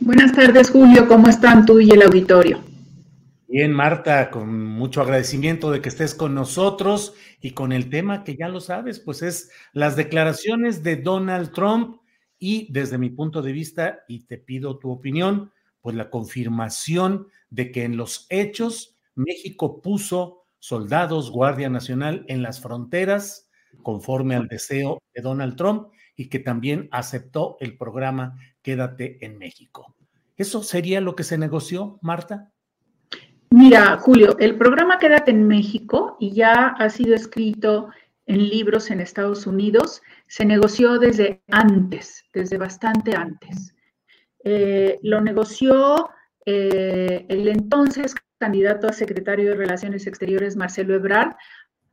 Buenas tardes, Julio. ¿Cómo están tú y el auditorio? Bien, Marta, con mucho agradecimiento de que estés con nosotros y con el tema que ya lo sabes, pues es las declaraciones de Donald Trump y desde mi punto de vista, y te pido tu opinión, pues la confirmación de que en los hechos México puso soldados, Guardia Nacional en las fronteras conforme al deseo de Donald Trump y que también aceptó el programa Quédate en México. ¿Eso sería lo que se negoció, Marta? Mira, Julio, el programa Quédate en México y ya ha sido escrito en libros en Estados Unidos, se negoció desde antes, desde bastante antes. Eh, lo negoció eh, el entonces candidato a secretario de Relaciones Exteriores, Marcelo Ebrard,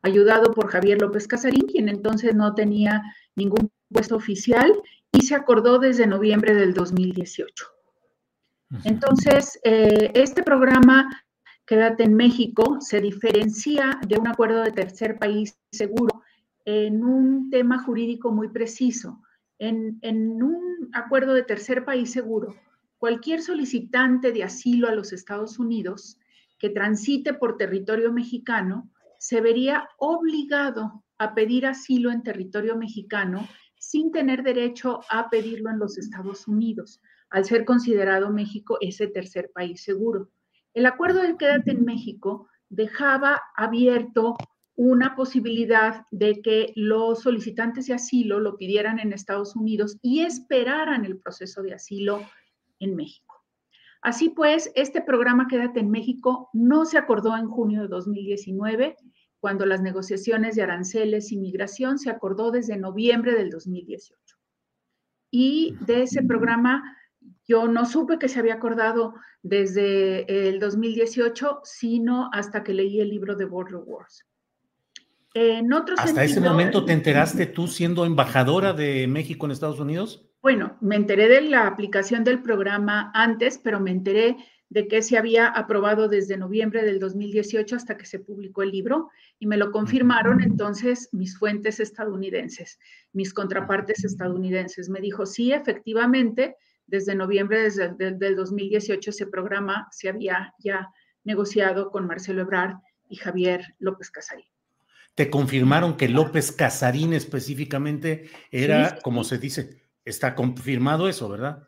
ayudado por Javier López Casarín, quien entonces no tenía ningún puesto oficial y se acordó desde noviembre del 2018. Entonces, eh, este programa Quédate en México se diferencia de un acuerdo de tercer país seguro en un tema jurídico muy preciso. En, en, un acuerdo de tercer país seguro, cualquier solicitante de asilo a los Estados Unidos que transite por territorio mexicano se vería obligado a pedir asilo en territorio mexicano sin tener derecho a pedirlo en los Estados Unidos, al ser considerado México ese tercer país seguro. El acuerdo de Quédate en México dejaba abierto una posibilidad de que los solicitantes de asilo lo pidieran en Estados Unidos y esperaran el proceso de asilo en México. Así pues, este programa Quédate en México no se acordó en junio de 2019, cuando las negociaciones de aranceles y migración se acordó desde noviembre del 2018. Y de ese programa yo no supe que se había acordado desde el 2018, sino hasta que leí el libro de Border Wars. En otro ¿Hasta ese momento te enteraste tú siendo embajadora de México en Estados Unidos? Bueno, me enteré de la aplicación del programa antes, pero me enteré de que se había aprobado desde noviembre del 2018 hasta que se publicó el libro y me lo confirmaron entonces mis fuentes estadounidenses, mis contrapartes estadounidenses. Me dijo, sí, efectivamente, desde noviembre del 2018 ese programa se había ya negociado con Marcelo Ebrard y Javier López Casarín. ¿Te confirmaron que López Casarín específicamente era, como se dice, está confirmado eso, verdad?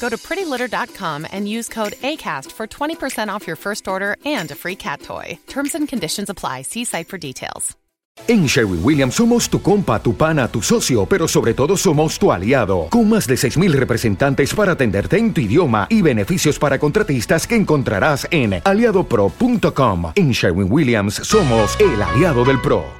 Go to prettylitter.com and use code ACAST for 20% off your first order and a free cat toy. Terms and conditions apply. See site for details. En Sherwin Williams somos tu compa, tu pana, tu socio, pero sobre todo somos tu aliado, con más de 6.000 representantes para atenderte en tu idioma y beneficios para contratistas que encontrarás en aliadopro.com. En Sherwin Williams somos el aliado del PRO.